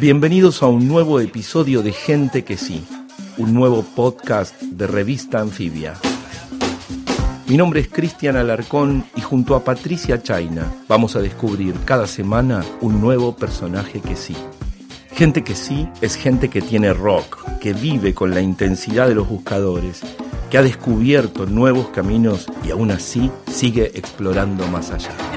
Bienvenidos a un nuevo episodio de Gente que sí, un nuevo podcast de revista Anfibia. Mi nombre es Cristian Alarcón y junto a Patricia Chaina vamos a descubrir cada semana un nuevo personaje que sí. Gente que sí es gente que tiene rock, que vive con la intensidad de los buscadores, que ha descubierto nuevos caminos y aún así sigue explorando más allá.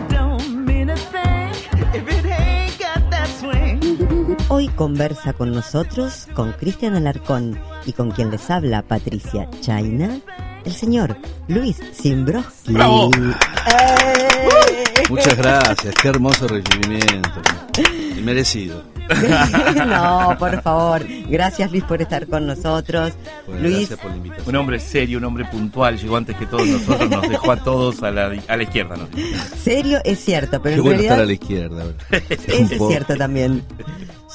Hoy conversa con nosotros, con Cristian Alarcón y con quien les habla Patricia Chaina, el señor Luis Simbroski. ¡Bravo! ¡Eh! Muchas gracias, qué hermoso recibimiento. Y merecido. no, por favor. Gracias Luis por estar con nosotros. Bueno, Luis, gracias por la invitación. Un hombre serio, un hombre puntual, llegó antes que todos nosotros, nos dejó a todos a la, a la izquierda. ¿no? serio es cierto, pero Qué en bueno estar realidad a la izquierda. Eso es cierto también.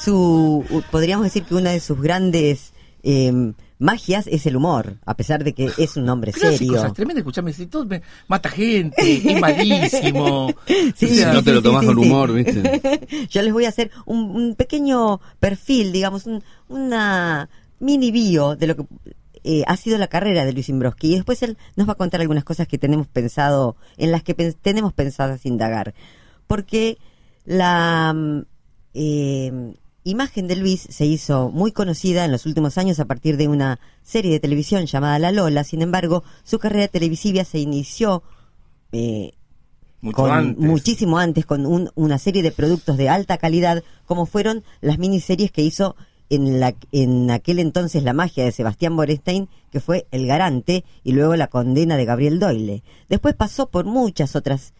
Su, podríamos decir que una de sus grandes eh, magias es el humor, a pesar de que es un hombre serio. cosas tremendas, escuchame, si todo me- mata gente, es malísimo. Sí, no te sí, lo sí, con sí. humor, ¿viste? Yo les voy a hacer un, un pequeño perfil, digamos, un- una mini bio de lo que eh, ha sido la carrera de Luis Imbroski. Y después él nos va a contar algunas cosas que tenemos pensado, en las que pen- tenemos pensadas indagar. Porque la mm, eh, imagen de Luis se hizo muy conocida en los últimos años a partir de una serie de televisión llamada La Lola. Sin embargo, su carrera televisiva se inició eh, Mucho con antes. muchísimo antes con un- una serie de productos de alta calidad como fueron las miniseries que hizo en la en aquel entonces la magia de Sebastián Borenstein que fue El Garante y luego la condena de Gabriel Doyle después pasó por muchas otras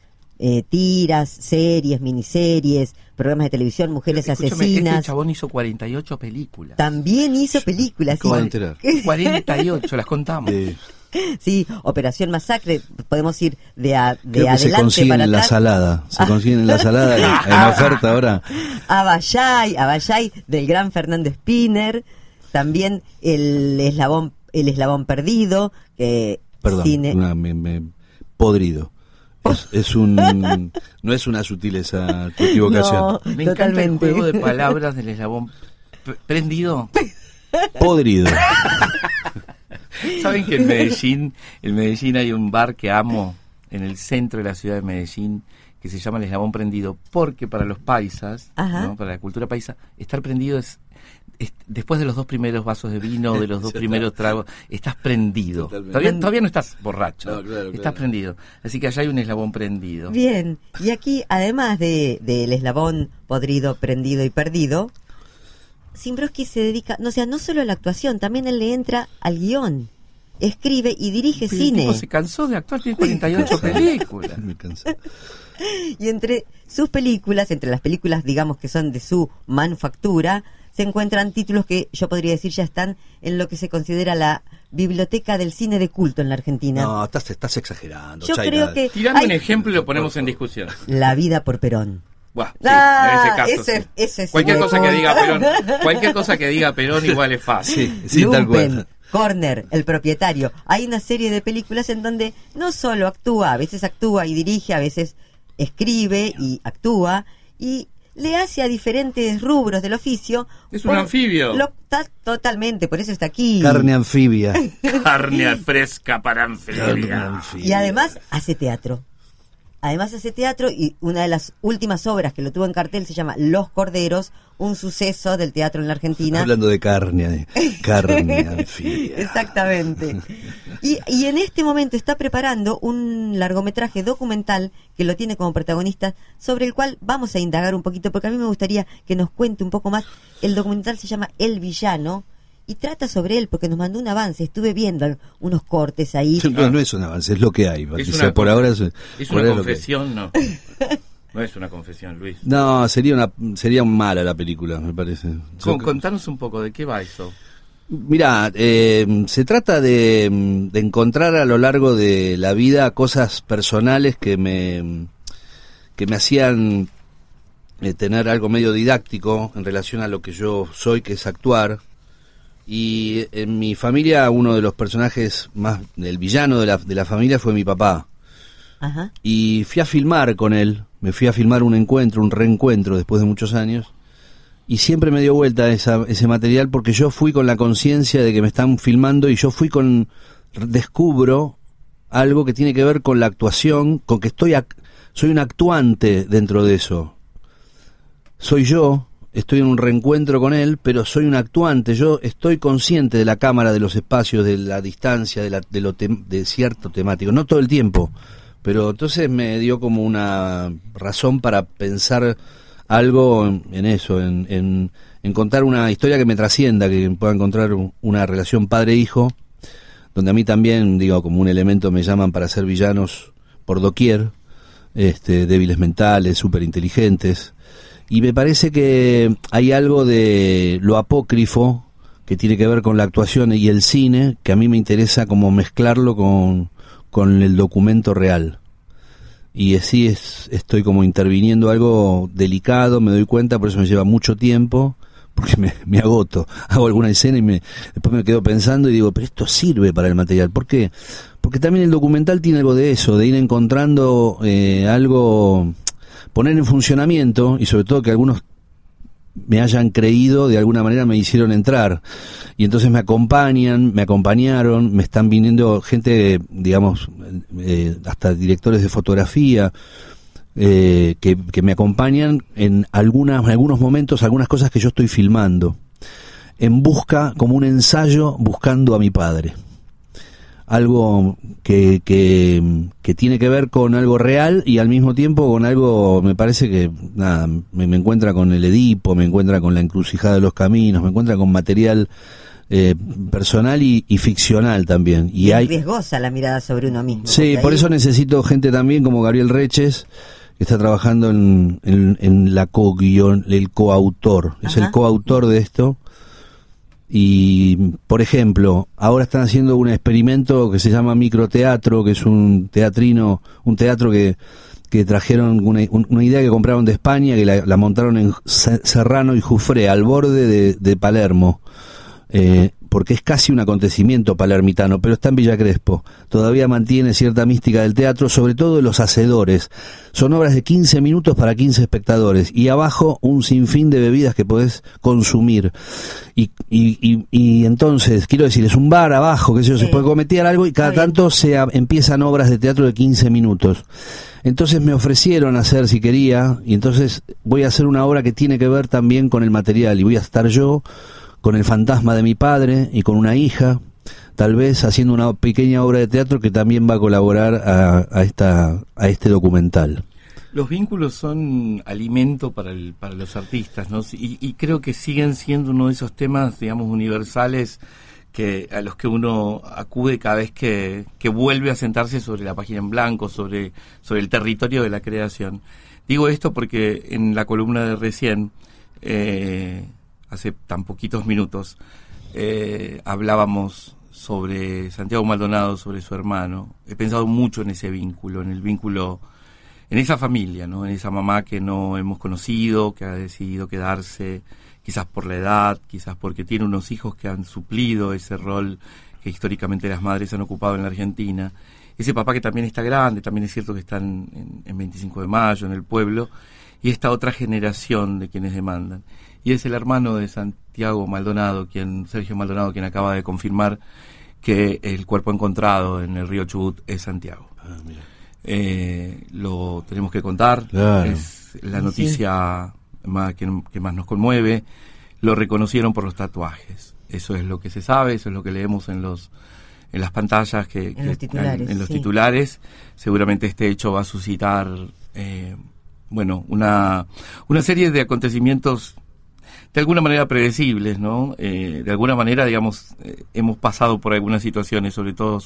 eh, tiras series miniseries programas de televisión mujeres Escúchame, asesinas Este chabón hizo 48 películas. también hizo películas ¿Cómo sí. enterar? 48, las contamos. Eh, Sí, Operación Masacre, podemos ir de, a- de creo que se consiguen para en la salada. Se consiguen en la salada en, en oferta ahora. Abayay, Abayay del gran Fernando Spinner, también el eslabón, el eslabón perdido, que Perdón, cine- una- me- me- podrido. Es, es un, no es una sutileza tu equivocación. No, Me encanta totalmente. el juego de palabras del eslabón prendido. Podrido. ¿Saben que en Medellín, en Medellín hay un bar que amo en el centro de la ciudad de Medellín que se llama el eslabón prendido? Porque para los paisas. ¿no? para la cultura paisa, estar prendido es- después de los dos primeros vasos de vino, de los dos primeros está. tragos, estás prendido. Todavía, todavía no estás borracho, No, claro, estás claro. prendido. Así que allá hay un eslabón prendido. Bien, y aquí, además de del eslabón podrido, prendido y perdido, Simbroski se dedica, no o sea, no solo a la actuación, también él le entra al guion. Escribe y dirige Pero el cine. tipo se cansó de actuar, tiene 48 películas. Me cansé. Y entre sus películas, entre las películas, digamos, que son de su manufactura, se encuentran títulos que yo podría decir ya están en lo que se considera la biblioteca del cine de culto en la Argentina. No, estás, estás exagerando. yo creo que hay un ejemplo y lo ponemos en discusión. La vida por Perón. Buah, sí, Ah, en ese caso. eso sí. es- eso es cualquier cosa que diga. Perón, cualquier cosa que diga Perón igual es fácil. Sí, sí, tal Lumpen, cual. Corner, el propietario. Hay una serie de películas en donde no solo actúa, a veces actúa y dirige, a veces escribe y actúa y le hace a diferentes rubros del oficio. Es un anfibio. Lo, ta- totalmente, por eso está aquí. Carne anfibia. Carne fresca para Carne anfibia. anfibia. Y además hace teatro. Además hace teatro y una de las últimas obras que lo tuvo en cartel se llama Los Corderos, un suceso del teatro en la Argentina. Hablando de carne, carne. Exactamente. Y, y en este momento está preparando un largometraje documental que lo tiene como protagonista, sobre el cual vamos a indagar un poquito, porque a mí me gustaría que nos cuente un poco más. El documental se llama El Villano y trata sobre él, porque nos mandó un avance. Estuve viendo unos cortes ahí. No, no es un avance, es lo que hay. Patricia. una por ahora es, Es por una confesión, no. No es una confesión, Luis. No, sería una sería mala la película, me parece. Con- contanos un poco de qué va eso. Mira, eh, se trata de, de encontrar a lo largo de la vida cosas personales que me que me hacían eh, tener algo medio didáctico en relación a lo que yo soy, que es actuar. Y en mi familia uno de los personajes más, el villano de la, de la familia fue mi papá. Ajá. Y fui a filmar con él, me fui a filmar un encuentro, un reencuentro después de muchos años. y siempre me dio vuelta esa, ese material porque yo fui con la conciencia de que me están filmando y yo fui con descubro algo que tiene que ver con la actuación, con que estoy soy un actuante dentro de eso. Soy yo, estoy en un reencuentro con él, pero soy un actuante, yo estoy consciente de la cámara, de los espacios, de la distancia, de, la, de, lo de cierto temático, no todo el tiempo, pero entonces me dio como una razón para pensar algo en, eso, en, en, contar una historia que me trascienda, que pueda encontrar una relación padre-hijo, donde a mí también, digo, como un elemento me llaman para ser villanos por doquier, este, débiles mentales, súper inteligentes, y me parece que hay algo de lo apócrifo que tiene que ver con la actuación y el cine, que a mí me interesa como mezclarlo con, con el documento real. Y así es, estoy como interviniendo algo delicado, me doy cuenta, por eso me lleva mucho tiempo, porque me, agoto, hago alguna escena y me, después me quedo pensando y digo, pero esto sirve para el material, ¿por qué? Porque también el documental tiene algo de eso, de ir encontrando eh, algo, poner en funcionamiento y sobre todo que algunos me hayan creído, de alguna manera me hicieron entrar. Y entonces me acompañan, me acompañaron, me están viniendo gente, digamos, eh, hasta directores de fotografía, eh, que, que, me acompañan en, algunas, en algunos momentos, algunas cosas que yo estoy filmando, en busca, como un ensayo, buscando a mi padre algo que, que, tiene que ver con algo real y al mismo tiempo con algo, me parece que, nada, me, encuentra con el Edipo, me encuentra con la encrucijada de los caminos, me encuentra con material eh, personal y, ficcional también. Y, hay riesgosa la mirada sobre uno mismo. Sí, por eso necesito gente también como Gabriel Reches, que está trabajando en, en, la co-guión, el coautor, es el coautor de esto y, por ejemplo, ahora están haciendo un experimento que se llama microteatro, que es un teatrino, un teatro que, que trajeron una, una idea que compraron de España, que la, montaron en Serrano y Jufré, al borde de, Palermo. Eh, porque es casi un acontecimiento palermitano, pero está en Villa Crespo. Todavía mantiene cierta mística del teatro, sobre todo de los hacedores. Son obras de 15 minutos para 15 espectadores y abajo un sinfín de bebidas que podés consumir. Y, y, y, entonces, quiero decir, es un bar abajo, que sé yo, se puede cometer algo y cada tanto se empiezan obras de teatro de 15 minutos. Entonces me ofrecieron hacer, si quería, y entonces voy a hacer una obra que tiene que ver también con el material y voy a estar yo con el fantasma de mi padre y con una hija, tal vez haciendo una pequeña obra de teatro que también va a colaborar a, esta, a este documental. Los vínculos son alimento para, el, para los artistas, ¿no? Y, creo que siguen siendo uno de esos temas, digamos, universales que a los que uno acude cada vez que, que vuelve a sentarse sobre la página en blanco, sobre, sobre el territorio de la creación. Digo esto porque en la columna de recién eh, hace tan poquitos minutos, eh, hablábamos sobre Santiago Maldonado, sobre su hermano. He pensado mucho en ese vínculo, en el vínculo, en esa familia, ¿no? En esa mamá que no hemos conocido, que ha decidido quedarse, quizás por la edad, quizás porque tiene unos hijos que han suplido ese rol que históricamente las madres han ocupado en la Argentina. Ese papá que también está grande, también es cierto que está en, en 25 de mayo, en el pueblo, y esta otra generación de quienes demandan y es el hermano de Santiago Maldonado, quien Sergio Maldonado, quien acaba de confirmar que el cuerpo encontrado en el río Chubut es Santiago. Ah, eh, lo tenemos que contar, es la noticia Más, que, más nos conmueve. Lo reconocieron por los tatuajes. Eso es lo que se sabe, eso es lo que leemos en los en las pantallas que, en, los, titulares, en, los titulares. Seguramente este hecho va a suscitar eh, bueno una una serie de acontecimientos de alguna manera predecibles, ¿no? Eh, de alguna manera, digamos, eh, hemos pasado por algunas situaciones, sobre todo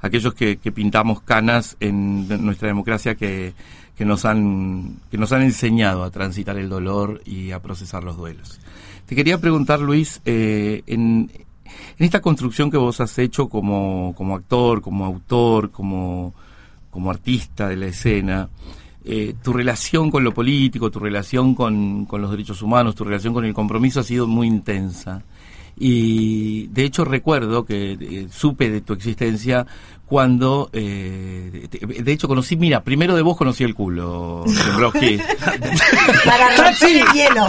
aquellos que, pintamos canas en nuestra democracia que, que, nos han, que nos han enseñado a transitar el dolor y a procesar los duelos. Te quería preguntar, Luis, eh, en, en esta construcción que vos has hecho como, como actor, como autor, como, como artista de la escena, eh, tu relación con lo político, tu relación con, los derechos humanos, tu relación con el compromiso ha sido muy intensa. Y de hecho recuerdo que eh, supe de tu existencia cuando, eh, de, hecho conocí, mira, primero de vos conocí el culo, Para romper el hielo.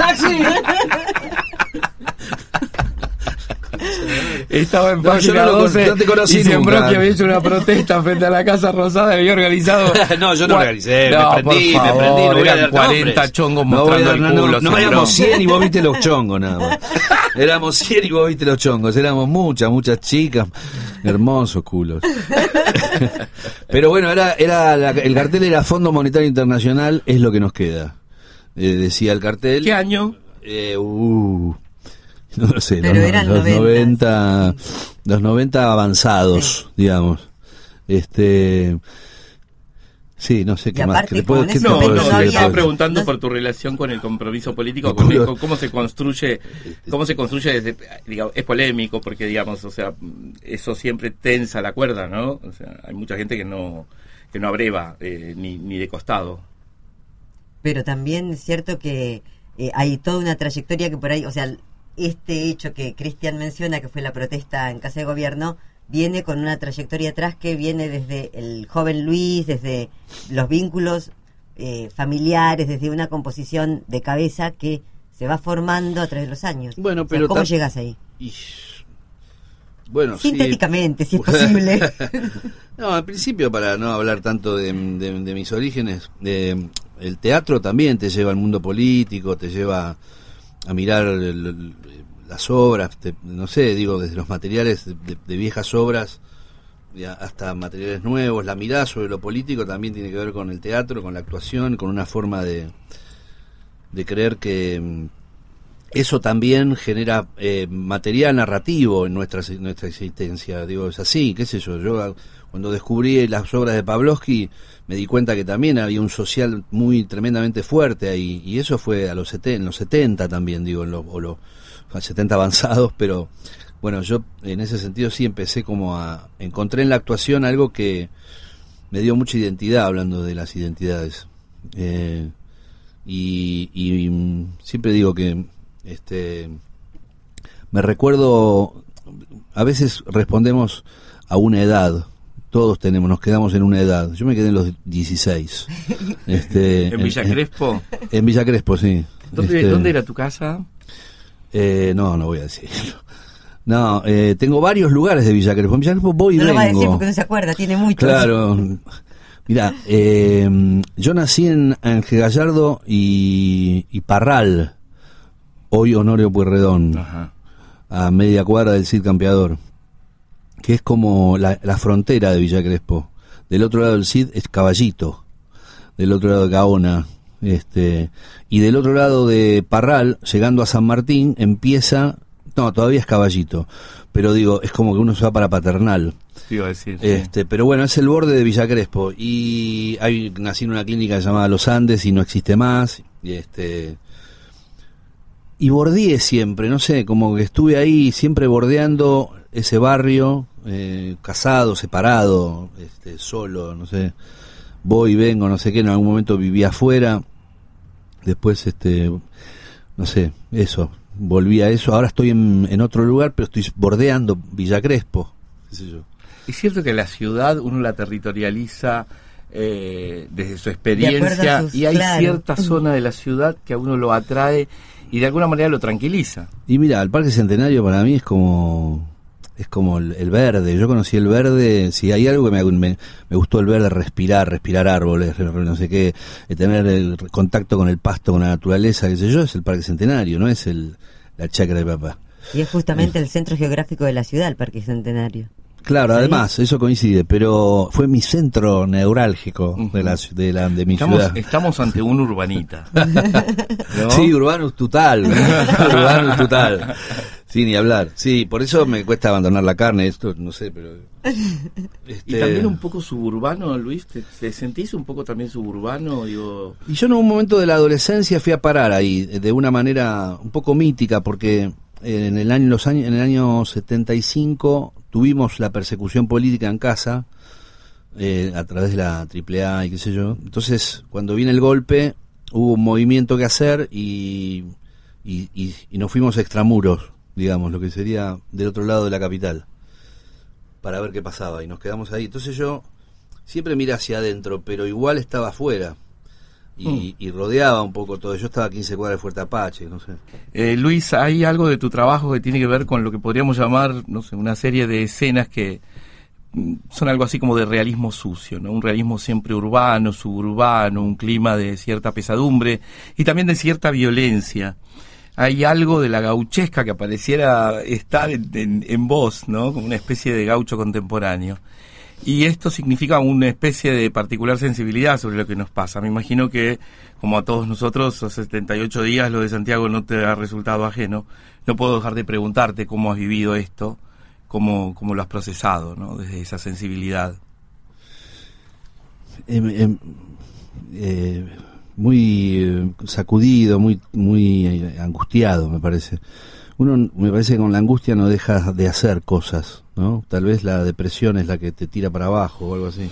Estaba en No, yo página no lo con- 12 no te conocí y sembró nunca. que había hecho una protesta frente a la Casa Rosada y había organizado... No, yo no organicé, No, me prendí, por me prendí, favor, no voy a eran dar 40 nombres. chongos mostrando el culo. No, éramos 100 y vos viste los chongos nada más. Éramos 100 y vos viste los chongos. Éramos muchas, muchas chicas. Hermosos culos. Pero bueno, era, era la- el cartel era Fondo Monetario Internacional, es lo que nos queda. Eh, decía el cartel. ¿Qué año? Eh, uh, no lo sé, Pero los, eran los 90. 90, los 90 avanzados, digamos. Este, sí, no sé qué más. aparte, ¿Qué le puedo- qué ese te No, puedo no, decir te estaba preguntando no- por tu relación con el compromiso político, con cómo se construye, cómo se construye desde, digamos, es polémico porque, digamos, o sea, eso siempre tensa la cuerda, ¿no? O sea, hay mucha gente que no, que no abreva eh, ni, ni de costado. Pero también es cierto que eh, hay toda una trayectoria que por ahí, o sea, este hecho que Cristian menciona, que fue la protesta en Casa de Gobierno, viene con una trayectoria atrás que viene desde el joven Luis, desde los vínculos eh, familiares, desde una composición de cabeza que se va formando a través de los años. Bueno, O sea, pero ¿Cómo llegas ahí? Y- bueno, sí. Sintéticamente, si es posible. No, al principio, para no hablar tanto de, de- de mis orígenes, eh, el teatro también te lleva al mundo político, te lleva a mirar las obras, te- no sé, digo, desde los materiales de, de- de viejas obras hasta materiales nuevos, la mirada sobre lo político también tiene que ver con el teatro, con la actuación, con una forma de, de creer que mm, eso también genera eh, material narrativo en nuestra, nuestra existencia. Digo, es así, qué sé yo. Yo cuando descubrí las obras de Pavlovsky me di cuenta que también había un social muy tremendamente fuerte ahí. Y eso fue a los, seten- en los 70 también, digo, en los, o los 70 avanzados, pero bueno, yo en ese sentido sí empecé como a... Encontré en la actuación algo que me dio mucha identidad, hablando de las identidades. Eh, y, y, siempre digo que este me recuerdo a veces respondemos a una edad todos tenemos nos quedamos en una edad yo me quedé en los 16 este ¿En Villa Crespo? en Villa Crespo sí ¿Dónde, Este, ¿Dónde era tu casa? eh, no no voy a decirlo no eh, tengo varios lugares de Villa Crespo en Villa Crespo voy y no lo vengo va a decir porque no se acuerda, tiene muchos. Claro. Mira, eh, yo nací en Ángel Gallardo y, y Parral, hoy Honorio Pueyrredón, Ajá. a media cuadra del Cid Campeador, que es como la, la frontera de Villa Crespo. Del otro lado del Cid es Caballito, del otro lado de Gaona, este, y del otro lado de Parral, llegando a San Martín, empieza, no, todavía es Caballito, pero digo, es como que uno se va para Paternal. Te iba a decir. sí. Este, pero bueno, es el borde de Villa Crespo y hay nací en una clínica llamada Los Andes y no existe más. Y este y bordeé siempre, no sé, como que estuve ahí siempre bordeando ese barrio, eh, casado, separado, este, solo, no sé, voy y vengo, no sé qué, en algún momento vivía afuera, después, este, no sé, eso, volví a eso, ahora estoy en, en otro lugar, pero estoy bordeando Villa Crespo, qué sé yo. Es cierto que la ciudad uno la territorializa eh, desde su experiencia sus- y hay claro. cierta zona de la ciudad que a uno lo atrae y de alguna manera lo tranquiliza. Y mira, el Parque Centenario para mí es como es como el, el verde. Yo conocí el verde, si hay algo que me, me, me gustó el verde, respirar, respirar árboles, no sé qué, eh, tener el contacto con el pasto, con la naturaleza, qué sé yo, es el Parque Centenario, no es el la chacra de papá. Y es justamente el centro geográfico de la ciudad, el Parque Centenario. Claro, Sí. además, eso coincide, pero fue mi centro neurálgico de la de, la, de mi Estamos, ciudad. estamos ante un urbanita. ¿no? Sí, Urbanus total. Urbanus total. Sí, ni hablar. Sí, por eso me cuesta abandonar la carne, esto no sé, pero... Y este, también un poco suburbano, Luis. ¿Te, te sentís un poco también suburbano? Digo, Y yo en un momento de la adolescencia fui a parar ahí, de una manera un poco mítica, porque en el año, los años, en el año 75 tuvimos la persecución política en casa, eh, a través de la AAA y qué sé yo. Entonces, cuando viene el golpe, hubo un movimiento que hacer y, y, nos fuimos a extramuros, digamos, lo que sería del otro lado de la capital, para ver qué pasaba. Y nos quedamos ahí. Entonces yo siempre miré hacia adentro, pero igual estaba afuera y, y rodeaba un poco todo. Yo estaba a 15 cuadras de Fuerte Apache, no sé. Eh, Luis, hay algo de tu trabajo que tiene que ver con lo que podríamos llamar, no sé, una serie de escenas que mm, son algo así como de realismo sucio, ¿no? Un realismo siempre urbano, suburbano, un clima de cierta pesadumbre y también de cierta violencia. Hay algo de la gauchesca que pareciera estar en, en, en vos, ¿no? Como una especie de gaucho contemporáneo. Y esto significa una especie de particular sensibilidad sobre lo que nos pasa. Me imagino que, como a todos nosotros, a 78 días lo de Santiago no te ha resultado ajeno. No puedo dejar de preguntarte cómo has vivido esto, cómo, cómo lo has procesado, ¿no? Desde esa sensibilidad. Eh, eh, muy eh, sacudido, muy, muy angustiado, me parece. Uno, me parece que con la angustia no deja de hacer cosas, ¿no? Tal vez la depresión es la que te tira para abajo o algo así.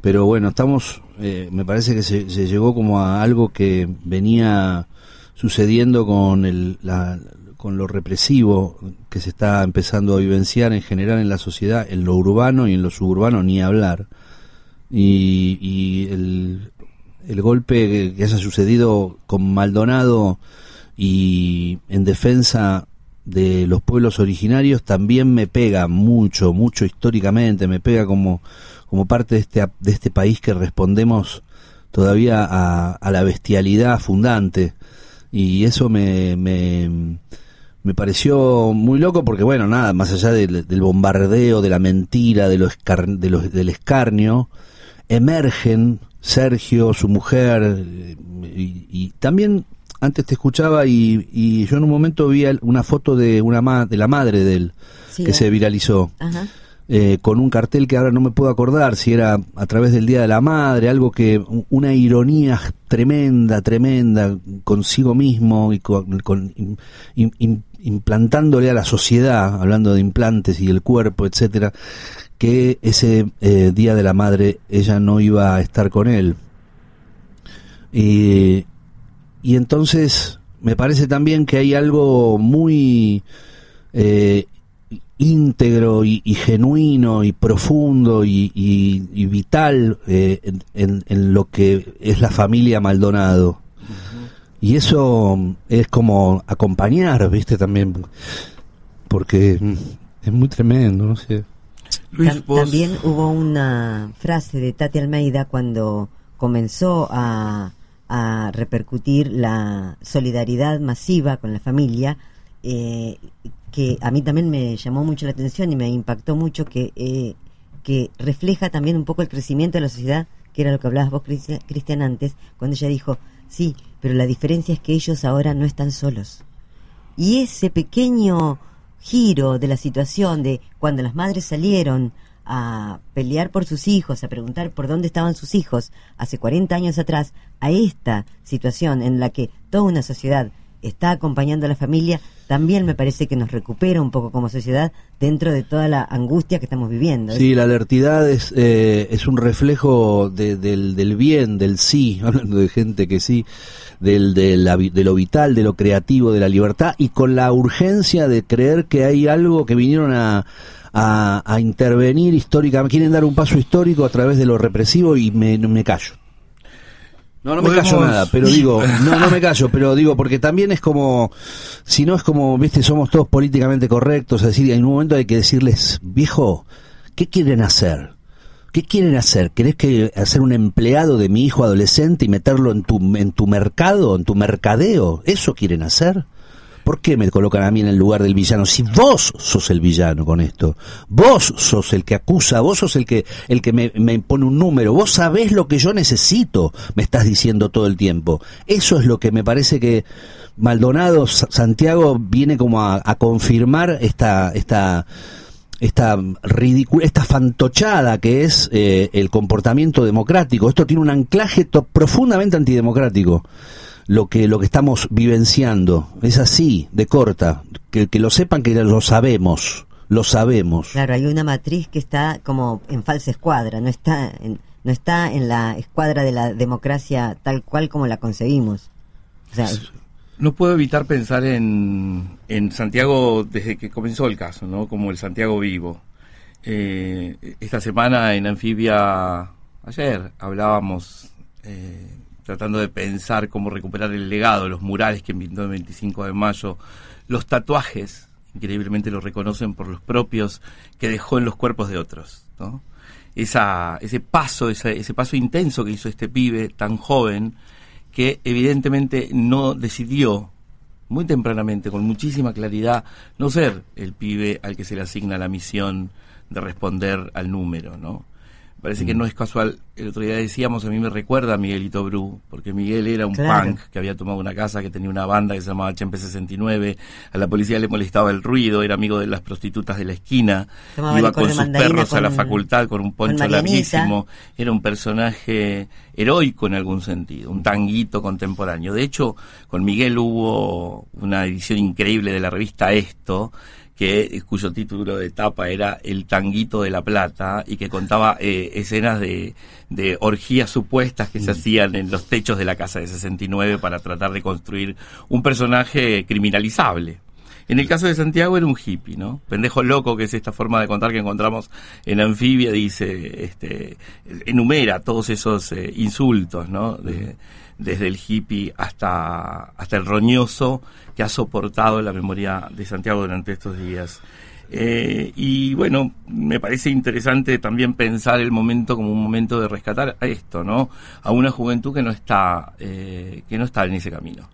Pero bueno, estamos, eh, me parece que se, llegó como a algo que venía sucediendo con, el, la, con lo represivo que se está empezando a vivenciar en general en la sociedad, en lo urbano y en lo suburbano, ni hablar. Y, y el, el golpe que, que haya sucedido con Maldonado y en defensa de los pueblos originarios también me pega mucho, mucho históricamente, me pega como, como parte de este, de este país que respondemos todavía a, a la bestialidad fundante. Y eso me, me, me, pareció muy loco porque bueno, nada, más allá del, bombardeo, de la mentira, de lo de lo, del escarnio, emergen Sergio, su mujer y, y también antes te escuchaba y, y, yo en un momento vi una foto de una ma de la madre de él sí, que eh. se viralizó eh, con un cartel que ahora no me puedo acordar si era a través del Día de la Madre, algo que una ironía tremenda, tremenda consigo mismo y con, con in, in, implantándole a la sociedad, hablando de implantes y el cuerpo, etcétera, que ese eh, Día de la Madre ella no iba a estar con él. Y, y entonces me parece también que hay algo muy eh, íntegro y, y, genuino y profundo y, y, y vital eh, en, en, en, lo que es la familia Maldonado. Uh -huh. Y eso es como acompañar, viste, también, porque es muy tremendo, no sé. Luis, vos... También hubo una frase de Tati Almeida cuando comenzó a a repercutir la solidaridad masiva con la familia, eh, que a mí también me llamó mucho la atención y me impactó mucho, que, eh, que refleja también un poco el crecimiento de la sociedad, que era lo que hablabas vos, Cristian, antes, cuando ella dijo, sí, pero la diferencia es que ellos ahora no están solos. Y ese pequeño giro de la situación de cuando las madres salieron a pelear por sus hijos, a preguntar por dónde estaban sus hijos hace 40 años atrás, a esta situación en la que toda una sociedad está acompañando a la familia, también me parece que nos recupera un poco como sociedad dentro de toda la angustia que estamos viviendo. Sí, la alertidad es, eh, es un reflejo de, del, del bien, del sí, hablando de gente que sí, del, de, la, de lo vital, de lo creativo, de la libertad, y con la urgencia de creer que hay algo que vinieron a a, a, intervenir históricamente, quieren dar un paso histórico a través de lo represivo y me, me callo. No, no me Podemos... callo nada, pero digo, no, no me callo, pero digo, porque también es como, si no es como, viste, somos todos políticamente correctos, es decir, en un momento hay que decirles, viejo, ¿qué quieren hacer? ¿Qué quieren hacer? ¿Querés que hacer un empleado de mi hijo adolescente y meterlo en tu, en tu mercado, en tu mercadeo? ¿Eso quieren hacer? ¿Por qué me colocan a mí en el lugar del villano? Si vos sos el villano con esto, vos sos el que acusa, vos sos el que, el que me, me un número, vos sabés lo que yo necesito, me estás diciendo todo el tiempo. Eso es lo que me parece que Maldonado, Santiago, viene como a, confirmar esta, esta, esta esta fantochada que es eh, el comportamiento democrático. Esto tiene un anclaje profundamente antidemocrático lo que lo que estamos vivenciando. Es así, de corta. Que, que lo sepan que lo sabemos, lo sabemos. Claro, hay una matriz que está como en falsa escuadra, no está en, no está en la escuadra de la democracia tal cual como la concebimos. O sea, no puedo evitar pensar en, en Santiago desde que comenzó el caso, ¿no? Como el Santiago vivo. Eh, esta semana en Anfibia, ayer hablábamos eh, tratando de pensar cómo recuperar el legado, los murales que pintó el 25 de mayo, los tatuajes, increíblemente lo reconocen por los propios que dejó en los cuerpos de otros, ¿no? Esa, ese paso, ese, ese paso intenso que hizo este pibe tan joven, que evidentemente no decidió muy tempranamente, con muchísima claridad, no ser el pibe al que se le asigna la misión de responder al número, ¿no? Parece que mm. no es casual. El otro día decíamos, a mí me recuerda a Miguelito Bru, porque Miguel era un punk que había tomado una casa que tenía una banda que se llamaba Chempe 69. A la policía le molestaba el ruido, era amigo de las prostitutas de la esquina. iba con sus perros a la facultad con un poncho larguísimo. Era un personaje heroico en algún sentido, un tanguito contemporáneo. De hecho, con Miguel hubo una edición increíble de la revista Esto, que cuyo título de etapa era El Tanguito de la Plata y que contaba eh, escenas de, de, orgías supuestas que se mm. hacían en los techos de la casa de 69 para tratar de construir un personaje criminalizable. En el caso de Santiago era un hippie, ¿no? Pendejo loco, que es esta forma de contar que encontramos en Anfibia, dice, este, enumera todos esos eh, insultos, ¿no? De, desde el hippie hasta, hasta el roñoso que ha soportado la memoria de Santiago durante estos días. Eh, y bueno, me parece interesante también pensar el momento como un momento de rescatar a esto, ¿no? A una juventud que no está, eh, que no está en ese camino.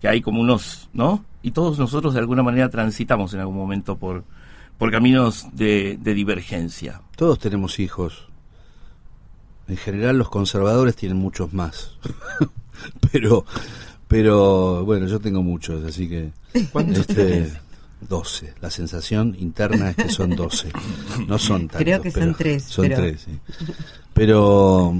Que hay como unos, ¿no? Y todos nosotros de alguna manera transitamos en algún momento por, por caminos de, de divergencia. Todos tenemos hijos. En general los conservadores tienen muchos más. pero, pero bueno, yo tengo muchos, así que... ¿Cuántos este, 12. La sensación interna es que son 12. No son tantos. Creo que son tres. Son tres, sí. Pero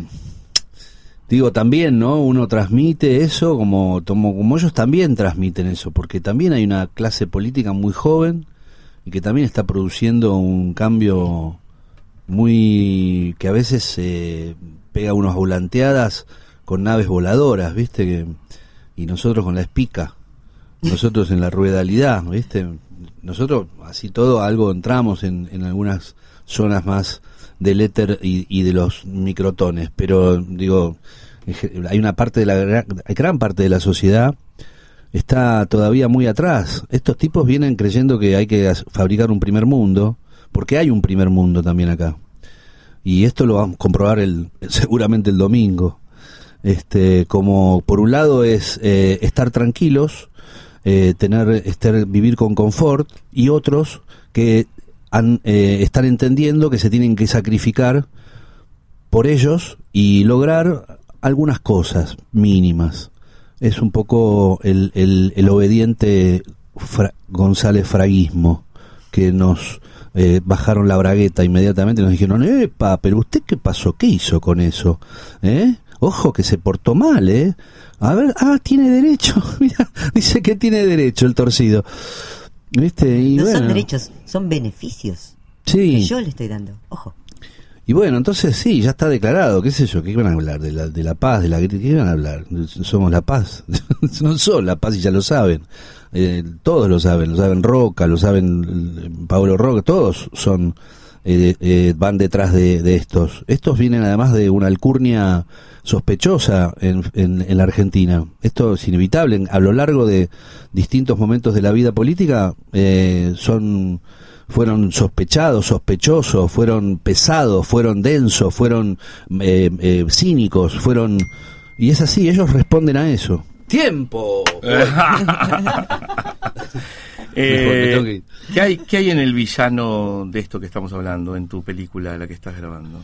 digo también, ¿no? Uno transmite eso como, como, como ellos también transmiten eso, porque también hay una clase política muy joven y que también está produciendo un cambio muy que a veces se pega unas volanteadas con naves voladoras, ¿viste? Que, y nosotros con la espica, nosotros en la ruedalidad, ¿viste? Nosotros, así todo, algo entramos en, en algunas zonas más del éter y, de los microtones, pero digo, hay una parte de la gran parte de la sociedad está todavía muy atrás. Estos tipos vienen creyendo que hay que fabricar un primer mundo, porque hay un primer mundo también acá. Y esto lo vamos a comprobar el, seguramente el domingo este, como por un lado es eh, estar tranquilos, eh, tener, estar, vivir con confort, y otros que eh, están entendiendo que se tienen que sacrificar por ellos y lograr algunas cosas mínimas. Es un poco el, el, obediente González Fraguismo que nos bajaron la bragueta inmediatamente y nos dijeron, epa, pero usted qué pasó, qué hizo con eso, ¿eh? Ojo que se portó mal, ¿eh? A ver, ah, tiene derecho. Mira, dice que tiene derecho el torcido. ¿Viste? Y no son derechos, son beneficios. Sí. Que yo le estoy dando. Ojo. Y bueno, entonces sí, ya está declarado, qué sé yo, ¿qué iban a hablar? De la, de la paz, de la ¿qué iban a hablar? Somos la paz. no son la paz y ya lo saben. Eh, todos lo saben, lo saben Roca, lo saben eh, Pablo Roca, todos son eh, eh, van detrás de, de, estos. Estos vienen además de una alcurnia sospechosa en, en, la Argentina. Esto es inevitable. A lo largo de distintos momentos de la vida política eh, son fueron sospechados, sospechosos, fueron pesados, fueron densos, fueron eh, eh, cínicos, fueron... Y es así, ellos responden a eso. ¡Tiempo! ¿qué, hay, ¿Qué hay en el villano de esto que estamos hablando, en tu película, la que estás grabando?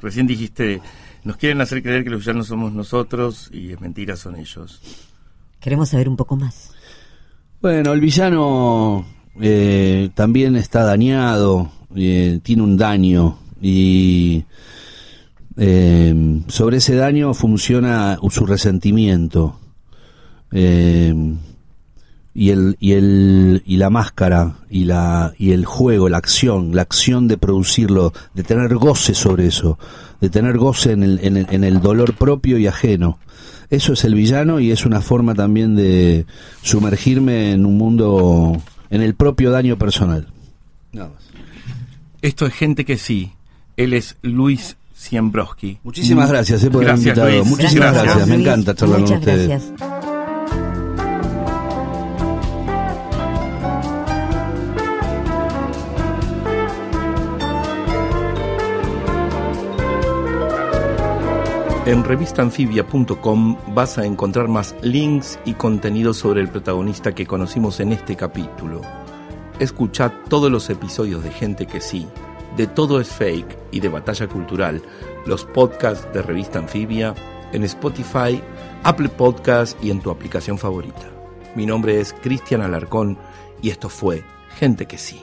Recién dijiste nos quieren hacer creer que los villanos somos nosotros y es mentira, son ellos. Queremos saber un poco más. Bueno, el villano eh, también está dañado, eh, tiene un daño y eh, sobre ese daño funciona su resentimiento y el y el y la máscara y la y el juego la acción la acción de producirlo de tener goce sobre eso de tener goce en el, en el, en el dolor propio y ajeno eso es el villano y es una forma también de sumergirme en un mundo en el propio daño personal esto es gente que sí él es Luis Siembroski. Muchísimas gracias eh, por Gracias, haberme invitado. Luis. Muchísimas Gracias, gracias. Me encanta charlar con Muchas ustedes. gracias. En revistanfibia.com vas a encontrar más links y contenido sobre el protagonista que conocimos en este capítulo. Escucha todos los episodios de Gente que sí, de Todo es Fake y de Batalla Cultural, los podcasts de Revista Anfibia, en Spotify, Apple Podcasts y en tu aplicación favorita. Mi nombre es Cristian Alarcón y esto fue Gente que sí.